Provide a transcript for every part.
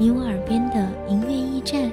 你我耳边的音乐驿站，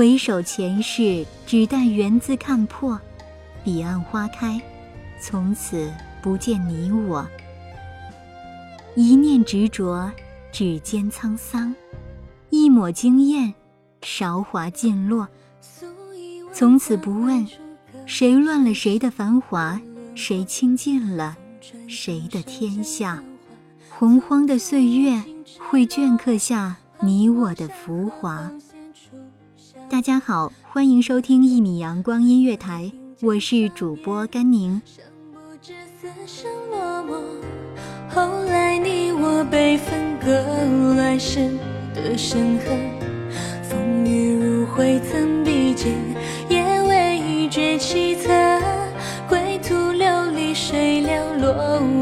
回首前世，只待缘字看破。彼岸花开，从此不见你我。一念执着，指尖沧桑；一抹惊艳，韶华尽落。从此不问，谁乱了谁的繁华，谁倾尽了谁的天下。洪荒的岁月，会镌刻下你我的浮华。大家好，欢迎收听一米阳光音乐台，我是主播甘宁。后来你我被分割，来生的深恨，风雨如晦曾比肩，也未觉凄恻。归途流离谁寥落，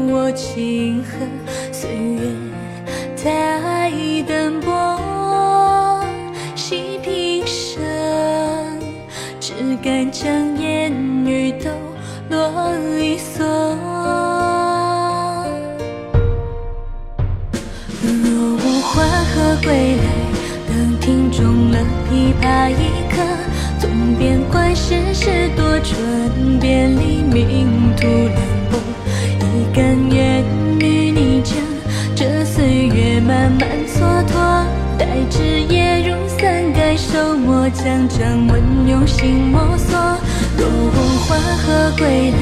我情恨将掌纹用心摸索。若无花荷归来，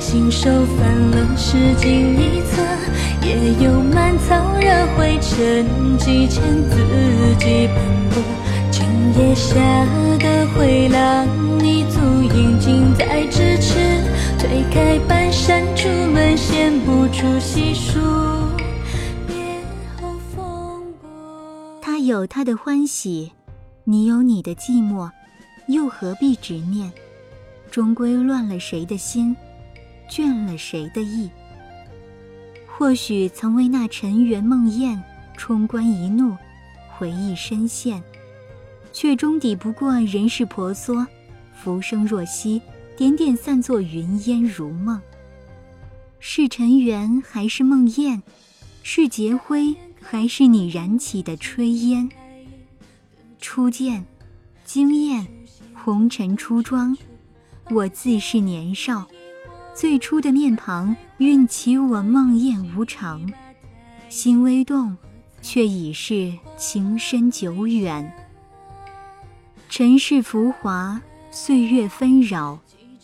信手翻了诗经一册，也有满草惹灰尘，几千字迹斑驳。今夜下的回廊，你足印近在咫尺。推开半扇竹门，闲不出细数别后风波。他有他的欢喜，你有你的寂寞，又何必执念？终归乱了谁的心，倦了谁的意。或许曾为那尘缘梦魇，冲冠一怒，回忆深陷，却终抵不过人世婆娑。浮生若息，点点散作云烟如梦。是尘缘还是梦魇？是劫灰还是你燃起的炊烟？初见，惊艳，红尘初妆。我自是年少，最初的面庞运起我梦魇无常，心微动，却已是情深久远。尘世浮华，岁月纷扰，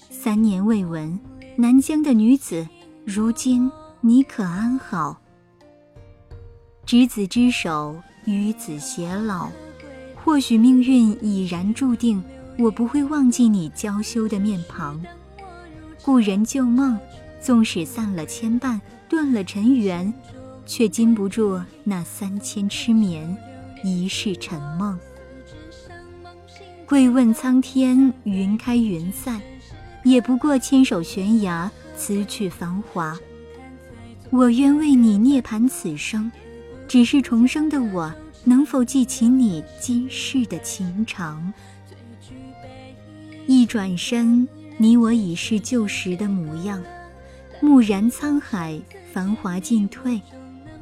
三年未闻，南疆的女子，如今你可安好？执子之手，与子偕老。或许命运已然注定，我不会忘记你娇羞的面庞。故人旧梦，纵使散了牵绊，断了尘缘，却禁不住那三千痴眠，一世沉梦。跪问苍天，云开云散，也不过牵手悬崖，辞去繁华。我愿为你涅槃此生，只是重生的我，能否记起你今世的情长？一转身，你我已是旧时的模样。蓦然沧海，繁华尽退，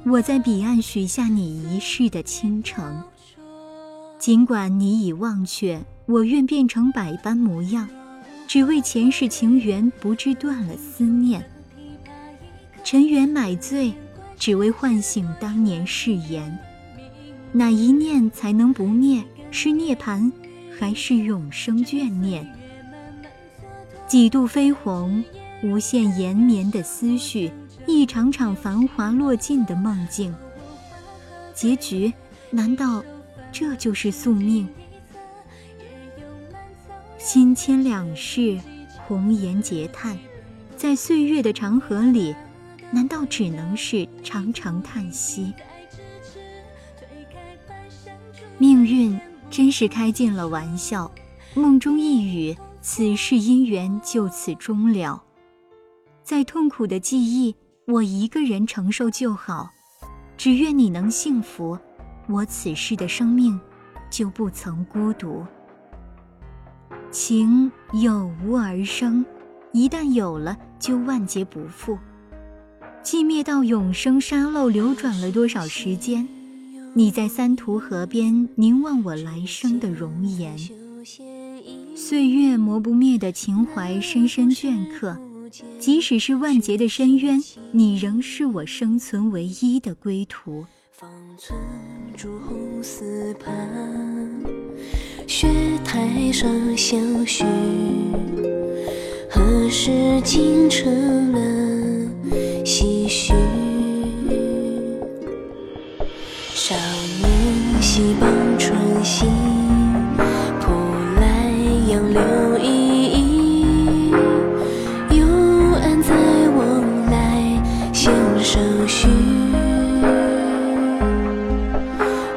我在彼岸许下你一世的倾城。尽管你已忘却，我愿变成百般模样，只为前世情缘不至断了思念。尘缘买醉，只为唤醒当年誓言。哪一念才能不灭？是涅槃，还是永生眷念？几度飞鸿，无限延绵的思绪，一场场繁华落尽的梦境。结局，难道这就是宿命？心牵两世，红颜劫叹，在岁月的长河里。难道只能是长长叹息？命运真是开尽了玩笑。梦中一语，此世姻缘就此终了。再痛苦的记忆，我一个人承受就好。只愿你能幸福，我此世的生命就不曾孤独。情有无而生，一旦有了，就万劫不复。寂灭到永生，沙漏流转了多少时间？你在三途河边凝望我来生的容颜，岁月磨不灭的情怀深深镌刻。即使是万劫的深渊，你仍是我生存唯一的归途。方寸朱红丝畔，雪台上相许，何时竟成了？唏嘘，年戏傍春心，扑来杨柳依依。幽暗在往来弦上续，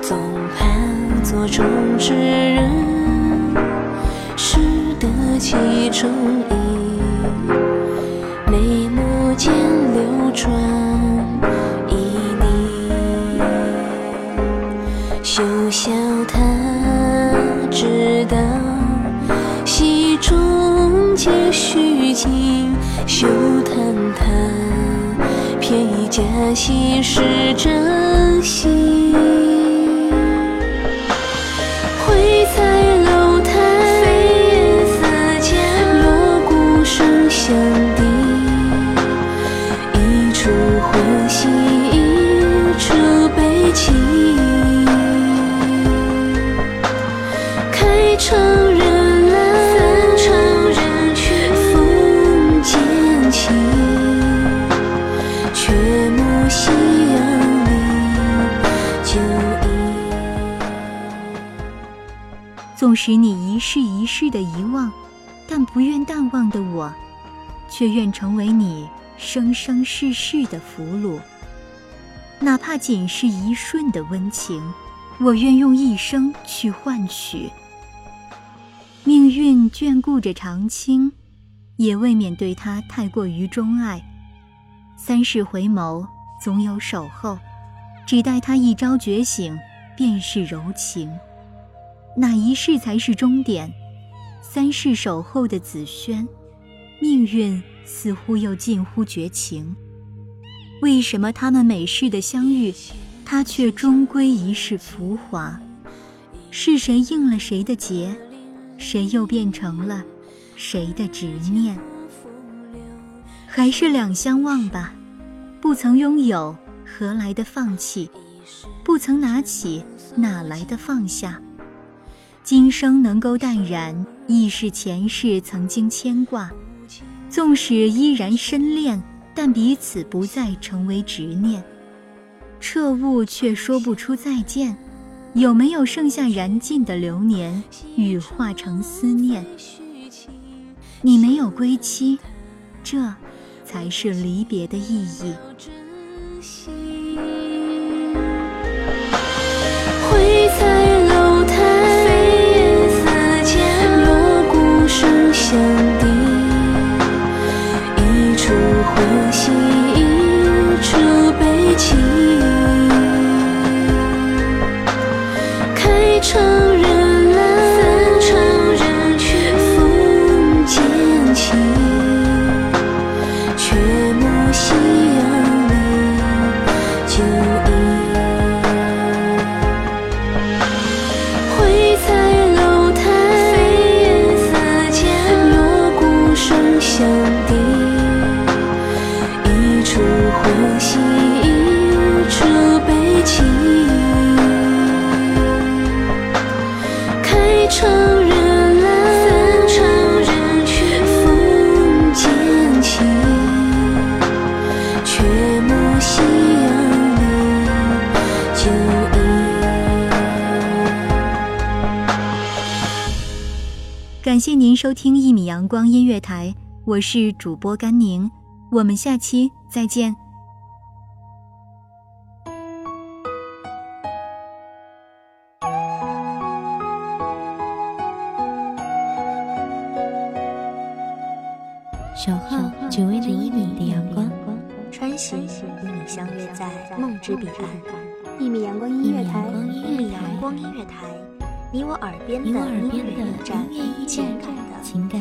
总盼座中之人，识得其中笑他知道，戏中皆虚情。休叹他偏以假戏是真心。纵使你一世一世的遗忘，但不愿淡忘的我，却愿成为你生生世世的俘虏。哪怕仅是一瞬的温情，我愿用一生去换取。命运眷顾着长青，也未免对他太过于钟爱。三世回眸，总有守候，只待他一朝觉醒，便是柔情。哪一世才是终点？三世守候的紫萱，命运似乎又近乎绝情。为什么他们每世的相遇，他却终归一世浮华？是谁应了谁的劫？谁又变成了谁的执念？还是两相望吧。不曾拥有，何来的放弃？不曾拿起，哪来的放下？今生能够淡然，亦是前世曾经牵挂。纵使依然深恋，但彼此不再成为执念。彻悟却说不出再见，有没有剩下燃尽的流年，羽化成思念？你没有归期，这才是离别的意义。谢您收听一米阳光音乐台，我是主播甘宁，我们下期再见。小号只为那一米的阳光，穿行与你相约在梦之彼岸。一米阳光音乐台，一米阳光音乐台，你我耳边的音乐驿站，情感的情感